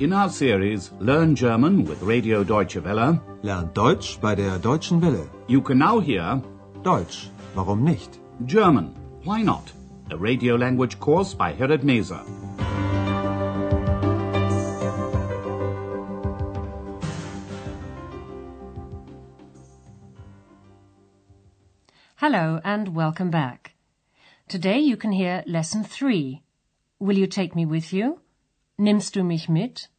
In our series Learn German with Radio Deutsche Welle, Lernt Deutsch bei der Deutschen Welle. you can now hear Deutsch, warum nicht? German, Why Not? A radio language course by Herrad Meese. Hello and welcome back. Today you can hear lesson 3. Will you take me with you? Nimmst du mich mit?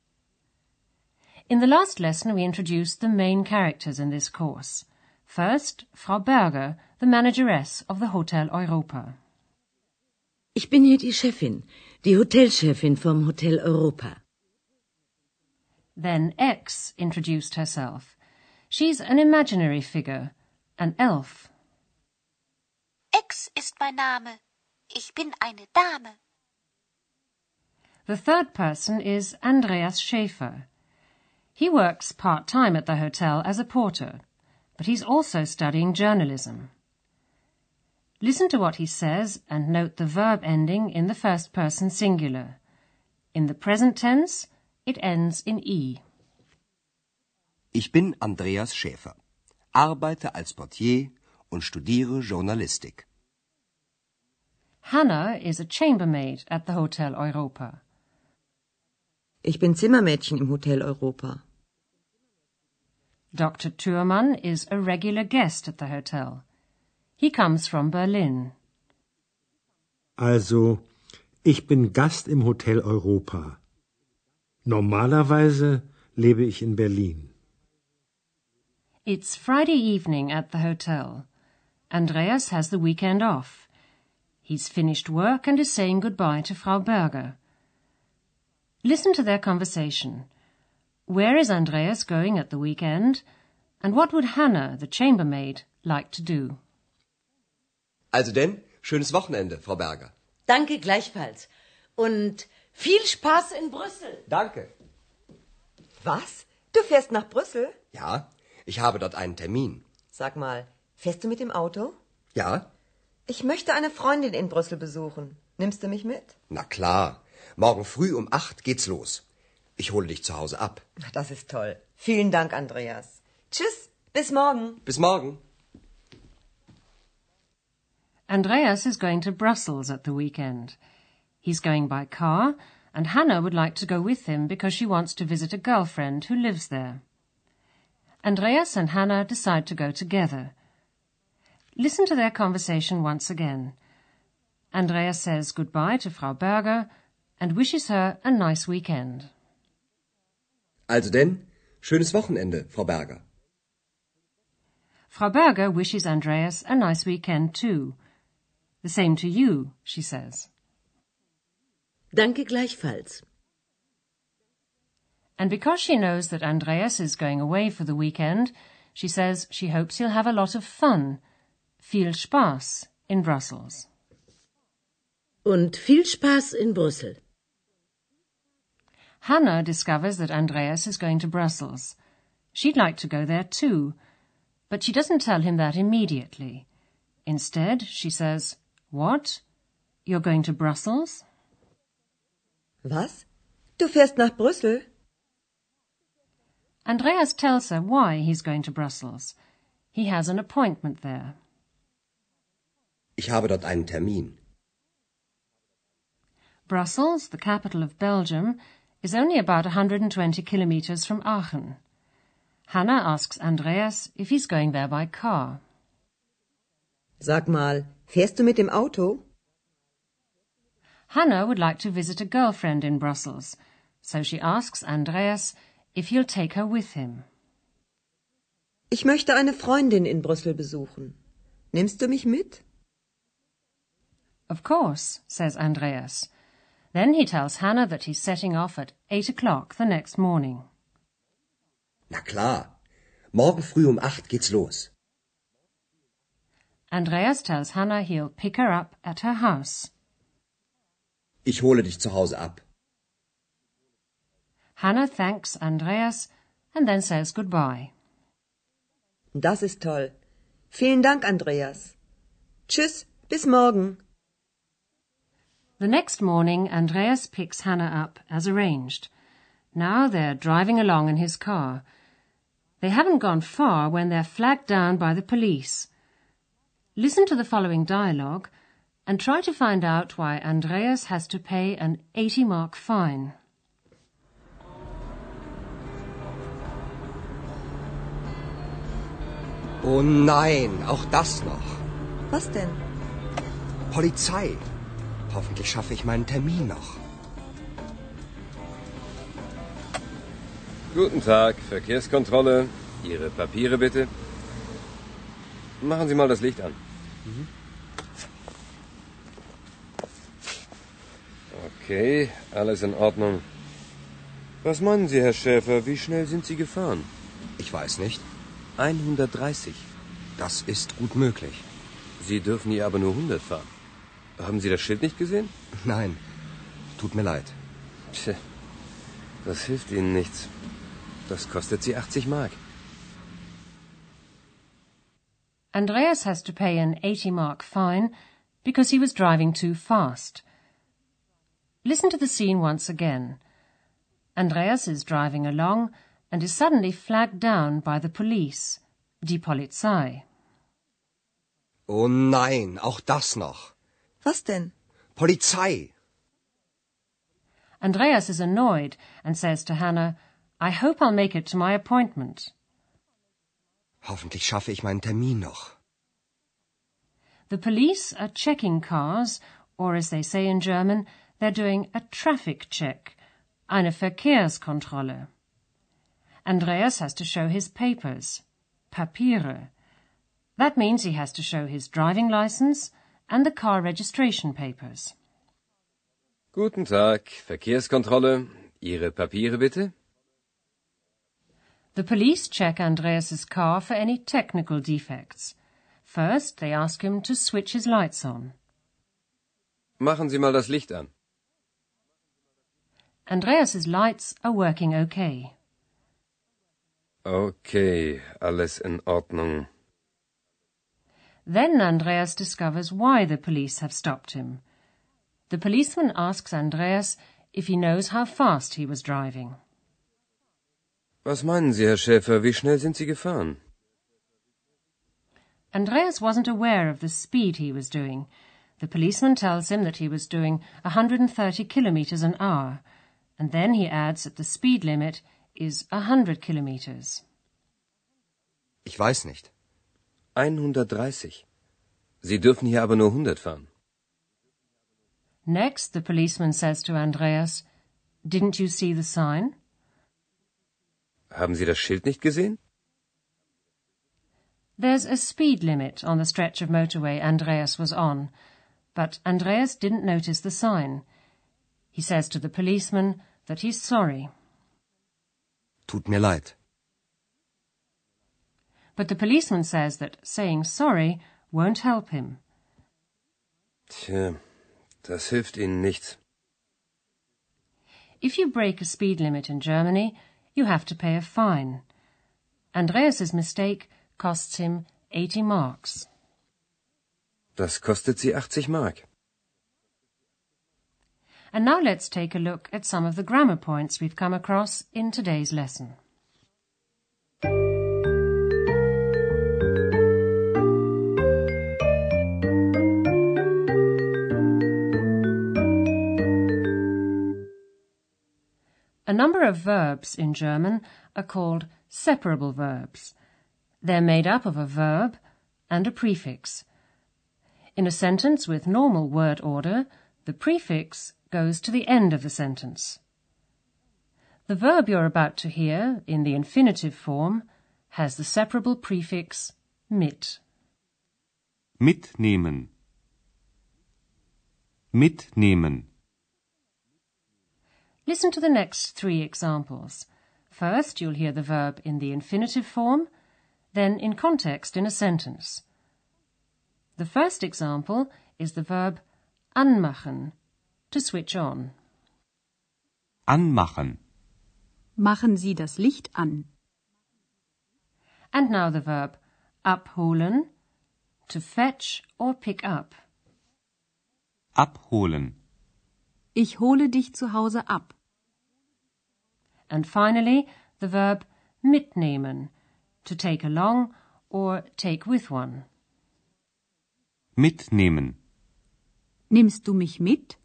In the last lesson we introduced the main characters in this course. First, Frau Berger, the manageress of the Hotel Europa. Ich bin hier die Chefin, die Hotelchefin vom Hotel Europa. Then X introduced herself. She's an imaginary figure, an elf. X ist mein Name. Ich bin eine Dame. The third person is Andreas Schäfer. He works part-time at the hotel as a porter, but he's also studying journalism. Listen to what he says and note the verb ending in the first person singular. In the present tense, it ends in E. Ich bin Andreas Schäfer, arbeite als Portier und studiere Journalistik. Hannah is a chambermaid at the Hotel Europa. Ich bin Zimmermädchen im Hotel Europa. Dr. Thürmann is a regular guest at the hotel. He comes from Berlin. Also, ich bin Gast im Hotel Europa. Normalerweise lebe ich in Berlin. It's Friday evening at the hotel. Andreas has the weekend off. He's finished work and is saying goodbye to Frau Berger. Listen to their conversation. Where is Andreas going at the weekend? And what would Hannah, the chambermaid, like to do? Also denn, schönes Wochenende, Frau Berger. Danke gleichfalls. Und viel Spaß in Brüssel. Danke. Was? Du fährst nach Brüssel? Ja, ich habe dort einen Termin. Sag mal, fährst du mit dem Auto? Ja? Ich möchte eine Freundin in Brüssel besuchen. Nimmst du mich mit? Na klar. Morgen früh um acht geht's los. Ich hole dich zu Hause ab. Das ist toll. Vielen Dank, Andreas. Tschüss, bis morgen. Bis morgen. Andreas is going to Brussels at the weekend. He's going by car, and Hannah would like to go with him because she wants to visit a girlfriend who lives there. Andreas and Hannah decide to go together. Listen to their conversation once again. Andreas says goodbye to Frau Berger and wishes her a nice weekend. Also denn, schönes Wochenende, Frau Berger. Frau Berger wishes Andreas a nice weekend too. The same to you, she says. Danke gleichfalls. And because she knows that Andreas is going away for the weekend, she says she hopes he'll have a lot of fun, viel Spaß, in Brussels. Und viel Spaß in Brüssel. Hannah discovers that Andreas is going to Brussels. She'd like to go there too, but she doesn't tell him that immediately. Instead, she says, What? You're going to Brussels? Was? Du fährst nach Brüssel? Andreas tells her why he's going to Brussels. He has an appointment there. Ich habe dort einen Termin. Brussels, the capital of Belgium, is only about 120 kilometers from Aachen. Hannah asks Andreas if he's going there by car. Sag mal, fährst du mit dem Auto? Hannah would like to visit a girlfriend in Brussels, so she asks Andreas if he'll take her with him. Ich möchte eine Freundin in Brüssel besuchen. Nimmst du mich mit? Of course, says Andreas. Then he tells Hannah that he's setting off at eight o'clock the next morning. Na klar. Morgen früh um acht geht's los. Andreas tells Hannah he'll pick her up at her house. Ich hole dich zu Hause ab. Hannah thanks Andreas and then says goodbye. Das ist toll. Vielen Dank, Andreas. Tschüss, bis morgen. The next morning, Andreas picks Hannah up as arranged. Now they're driving along in his car. They haven't gone far when they're flagged down by the police. Listen to the following dialogue and try to find out why Andreas has to pay an 80 mark fine. Oh nein, auch das noch. Was denn? Polizei. Hoffentlich schaffe ich meinen Termin noch. Guten Tag, Verkehrskontrolle. Ihre Papiere bitte. Machen Sie mal das Licht an. Okay, alles in Ordnung. Was meinen Sie, Herr Schäfer, wie schnell sind Sie gefahren? Ich weiß nicht. 130. Das ist gut möglich. Sie dürfen hier aber nur 100 fahren. Haben Sie das Schild nicht gesehen? Nein, tut mir leid. Tja, das hilft Ihnen nichts. Das kostet Sie 80 Mark. Andreas has to pay an 80 mark fine because he was driving too fast. Listen to the scene once again. Andreas is driving along and is suddenly flagged down by the police, die Polizei. Oh nein, auch das noch. Was denn? Polizei. Andreas is annoyed and says to Hannah, I hope I'll make it to my appointment. Hoffentlich schaffe ich meinen Termin noch. The police are checking cars, or as they say in German, they're doing a traffic check, eine Verkehrskontrolle. Andreas has to show his papers, Papiere. That means he has to show his driving license and the car registration papers. Guten Tag, Verkehrskontrolle. Ihre Papiere bitte. The police check Andreas's car for any technical defects. First, they ask him to switch his lights on. Machen Sie mal das Licht an. Andreas's lights are working okay. Okay, alles in Ordnung. Then Andreas discovers why the police have stopped him. The policeman asks Andreas if he knows how fast he was driving. Was meinen Sie, Herr Schäfer, wie schnell sind Sie gefahren? Andreas wasn't aware of the speed he was doing. The policeman tells him that he was doing 130 kilometers an hour, and then he adds that the speed limit is 100 kilometers. Ich weiß nicht. 130. Sie dürfen hier aber nur 100 fahren. Next, the policeman says to Andreas, Didn't you see the sign? Haben Sie das Schild nicht gesehen? There's a speed limit on the stretch of motorway Andreas was on, but Andreas didn't notice the sign. He says to the policeman that he's sorry. Tut mir leid. But the policeman says that saying sorry won't help him. Tja, das hilft Ihnen nichts. If you break a speed limit in Germany, you have to pay a fine. Andreas's mistake costs him 80 marks. Das kostet Sie 80 Mark. And now let's take a look at some of the grammar points we've come across in today's lesson. A number of verbs in German are called separable verbs. They're made up of a verb and a prefix. In a sentence with normal word order, the prefix goes to the end of the sentence. The verb you're about to hear, in the infinitive form, has the separable prefix mit. Mitnehmen. Mitnehmen. Listen to the next three examples. First, you'll hear the verb in the infinitive form, then in context in a sentence. The first example is the verb anmachen, to switch on. Anmachen. Machen Sie das Licht an. And now the verb abholen, to fetch or pick up. Abholen. Ich hole dich zu Hause ab. And finally, the verb mitnehmen, to take along or take with one. Mitnehmen. Nimmst du mich mit?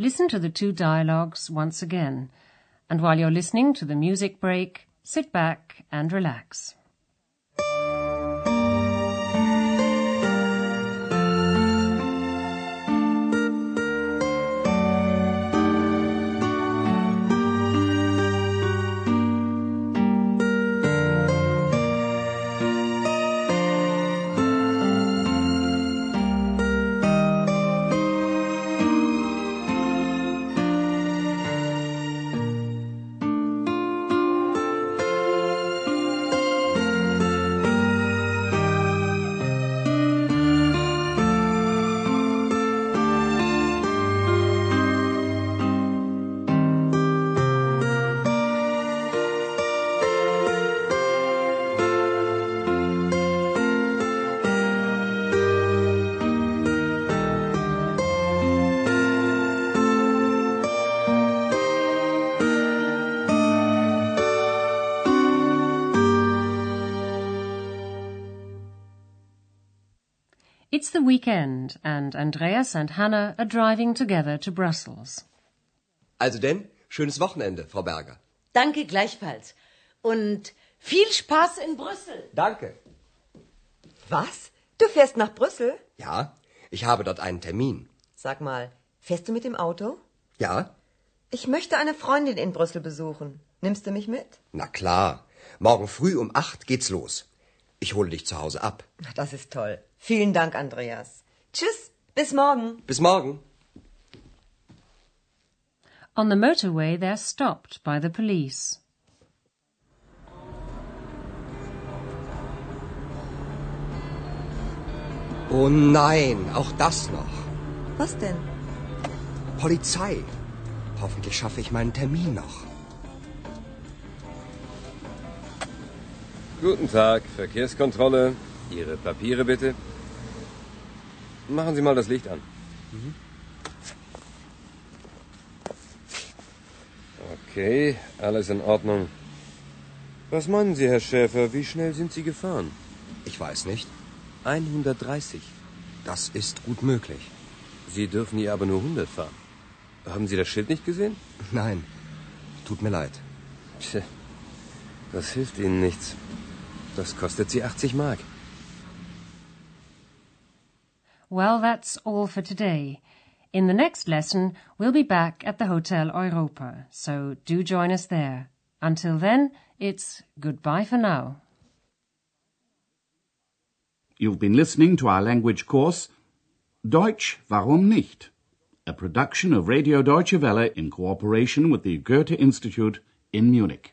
Listen to the two dialogues once again, and while you're listening to the music break, sit back and relax. It's the weekend, and Andreas and Hannah are driving together to Brussels. Also denn, schönes Wochenende, Frau Berger. Danke gleichfalls. Und viel Spaß in Brüssel. Danke. Was? Du fährst nach Brüssel? Ja, ich habe dort einen Termin. Sag mal, fährst du mit dem Auto? Ja? Ich möchte eine Freundin in Brüssel besuchen. Nimmst du mich mit? Na klar. Morgen früh um acht geht's los. Ich hole dich zu Hause ab. Das ist toll. Vielen Dank, Andreas. Tschüss, bis morgen. Bis morgen. On the motorway, they're stopped by the police. Oh nein, auch das noch. Was denn? Polizei. Hoffentlich schaffe ich meinen Termin noch. Guten Tag, Verkehrskontrolle. Ihre Papiere bitte. Machen Sie mal das Licht an. Okay, alles in Ordnung. Was meinen Sie, Herr Schäfer, wie schnell sind Sie gefahren? Ich weiß nicht. 130. Das ist gut möglich. Sie dürfen hier aber nur 100 fahren. Haben Sie das Schild nicht gesehen? Nein, tut mir leid. Tja, das hilft Ihnen nichts. Das kostet Sie 80 Mark. Well, that's all for today. In the next lesson, we'll be back at the Hotel Europa, so do join us there. Until then, it's goodbye for now. You've been listening to our language course, Deutsch, warum nicht? A production of Radio Deutsche Welle in cooperation with the Goethe Institute in Munich.